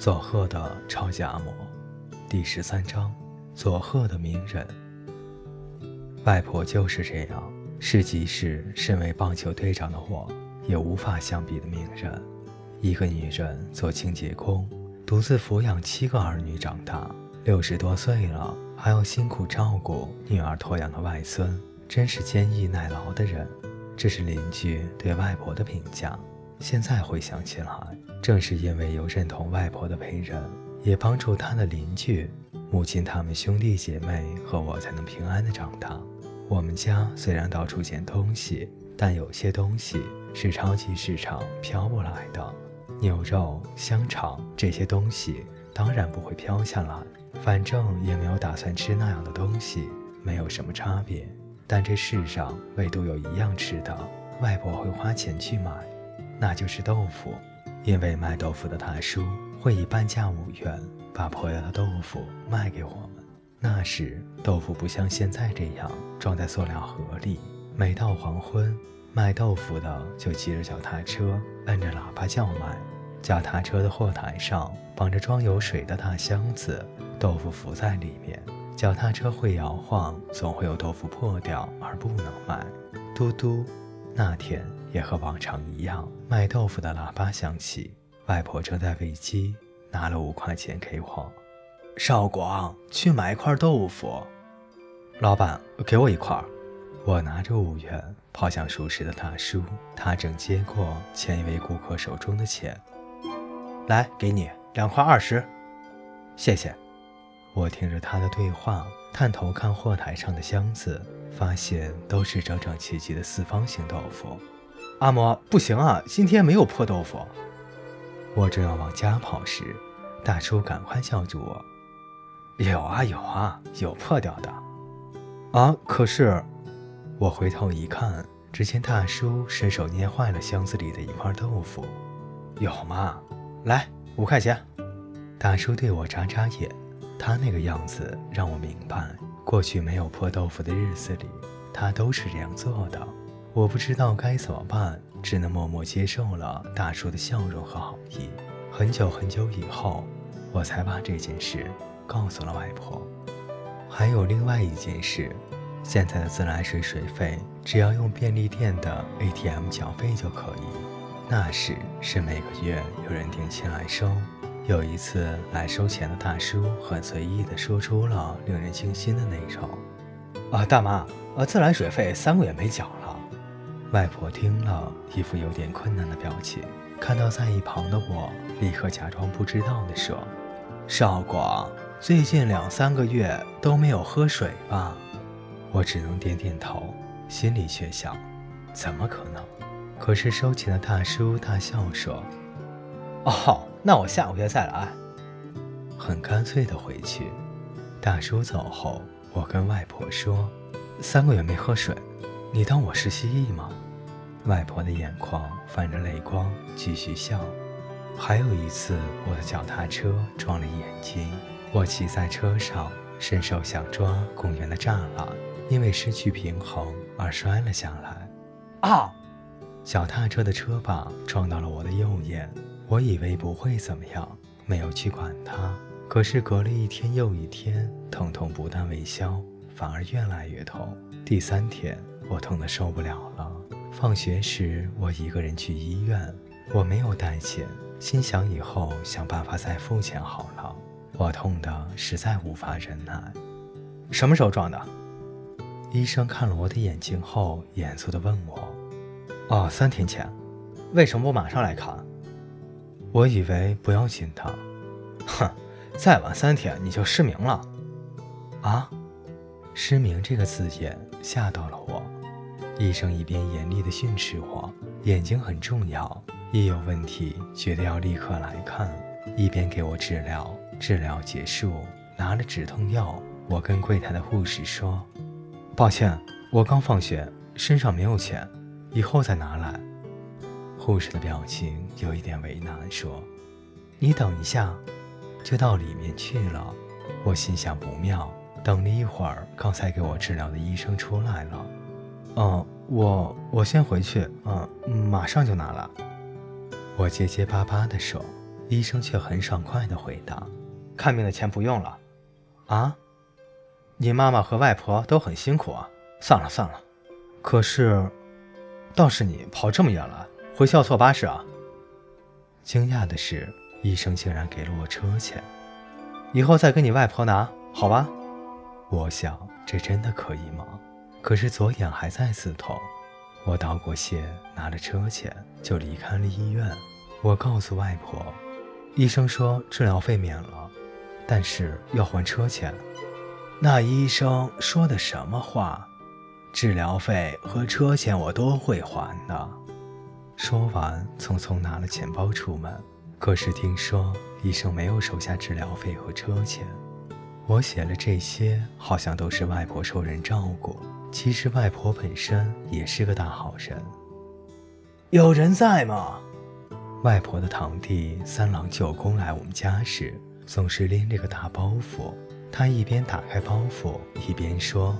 佐贺的超级阿嬷，第十三章：佐贺的名人。外婆就是这样，是即使身为棒球队长的我，也无法相比的名人。一个女人做清洁工，独自抚养七个儿女长大，六十多岁了还要辛苦照顾女儿托养的外孙，真是坚毅耐劳的人。这是邻居对外婆的评价。现在回想起来，正是因为有认同外婆的陪人，也帮助她的邻居、母亲他们兄弟姐妹和我才能平安的长大。我们家虽然到处捡东西，但有些东西是超级市场飘不来的，牛肉、香肠这些东西当然不会飘下来。反正也没有打算吃那样的东西，没有什么差别。但这世上唯独有一样吃的，外婆会花钱去买。那就是豆腐，因为卖豆腐的大叔会以半价五元把破掉的豆腐卖给我们。那时豆腐不像现在这样装在塑料盒里。每到黄昏，卖豆腐的就骑着脚踏车，摁着喇叭叫卖。脚踏车的货台上绑着装有水的大箱子，豆腐浮在里面。脚踏车会摇晃，总会有豆腐破掉而不能卖。嘟嘟，那天。也和往常一样，卖豆腐的喇叭响起。外婆正在喂鸡，拿了五块钱给我。少广，去买一块豆腐。老板，给我一块。我拿着五元跑向熟识的大叔，他正接过前一位顾客手中的钱。来，给你两块二十。谢谢。我听着他的对话，探头看货台上的箱子，发现都是整整齐齐的四方形豆腐。阿嬷，不行啊，今天没有破豆腐。我正要往家跑时，大叔赶快叫住我：“有啊有啊，有破掉的。”啊，可是……我回头一看，只见大叔伸手捏坏了箱子里的一块豆腐。有吗？来，五块钱。大叔对我眨眨眼，他那个样子让我明白，过去没有破豆腐的日子里，他都是这样做的。我不知道该怎么办，只能默默接受了大叔的笑容和好意。很久很久以后，我才把这件事告诉了外婆。还有另外一件事，现在的自来水水费只要用便利店的 ATM 缴费就可以。那时是每个月有人定期来收。有一次来收钱的大叔很随意地说出了令人惊心的内容：“啊，大妈，呃，自来水费三个月没缴了。”外婆听了一副有点困难的表情，看到在一旁的我，立刻假装不知道的说：“少广，最近两三个月都没有喝水吧？”我只能点点头，心里却想：怎么可能？可是收钱的大叔大笑说：“哦，那我下个月再来。”很干脆的回去。大叔走后，我跟外婆说：“三个月没喝水。”你当我是蜥蜴吗？外婆的眼眶泛着泪光，继续笑。还有一次，我的脚踏车撞了眼睛，我骑在车上，伸手想抓公园的栅栏，因为失去平衡而摔了下来。啊！脚踏车的车把撞到了我的右眼，我以为不会怎么样，没有去管它。可是隔了一天又一天，疼痛不但未消，反而越来越痛。第三天。我痛得受不了了。放学时，我一个人去医院，我没有带钱，心想以后想办法再付钱好了。我痛得实在无法忍耐。什么时候撞的？医生看了我的眼睛后，严肃地问我：“哦，三天前。为什么不马上来看？”我以为不要紧的。哼，再晚三天你就失明了。啊？失明这个字眼吓到了我。医生一边严厉地训斥我，眼睛很重要，一有问题绝对要立刻来看，一边给我治疗。治疗结束，拿了止痛药，我跟柜台的护士说：“抱歉，我刚放学，身上没有钱，以后再拿来。”护士的表情有一点为难，说：“你等一下，就到里面去了。”我心想不妙，等了一会儿，刚才给我治疗的医生出来了。嗯，我我先回去，嗯，马上就拿了。我结结巴巴地说，医生却很爽快地回答：“看病的钱不用了。”啊？你妈妈和外婆都很辛苦啊。算了算了。可是，倒是你跑这么远来，回校坐巴士啊？惊讶的是，医生竟然给了我车钱。以后再跟你外婆拿，好吧？我想，这真的可以吗？可是左眼还在刺痛。我道过谢，拿了车钱，就离开了医院。我告诉外婆，医生说治疗费免了，但是要还车钱。那医生说的什么话？治疗费和车钱我都会还的。说完，匆匆拿了钱包出门。可是听说医生没有收下治疗费和车钱。我写了这些，好像都是外婆受人照顾。其实外婆本身也是个大好人。有人在吗？外婆的堂弟三郎舅公来我们家时，总是拎着个大包袱。他一边打开包袱，一边说：“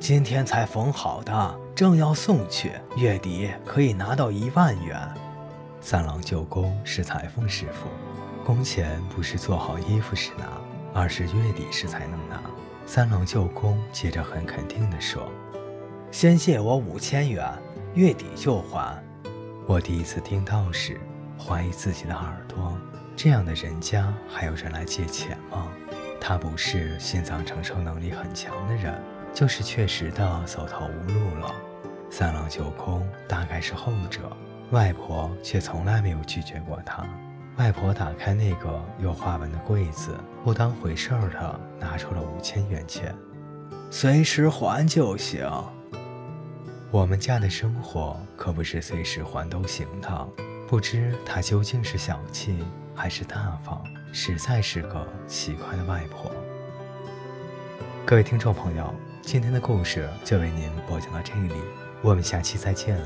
今天才缝好的，正要送去，月底可以拿到一万元。”三郎舅公是裁缝师傅，工钱不是做好衣服时拿，而是月底时才能拿。三郎舅公接着很肯定地说：“先借我五千元，月底就还。”我第一次听到时，怀疑自己的耳朵，这样的人家还有人来借钱吗？他不是心脏承受能力很强的人，就是确实的走投无路了。三郎舅公大概是后者，外婆却从来没有拒绝过他。外婆打开那个有花纹的柜子，不当回事儿的拿出了五千元钱，随时还就行。我们家的生活可不是随时还都行的，不知他究竟是小气还是大方。实在是个奇怪的外婆。各位听众朋友，今天的故事就为您播讲到这里，我们下期再见。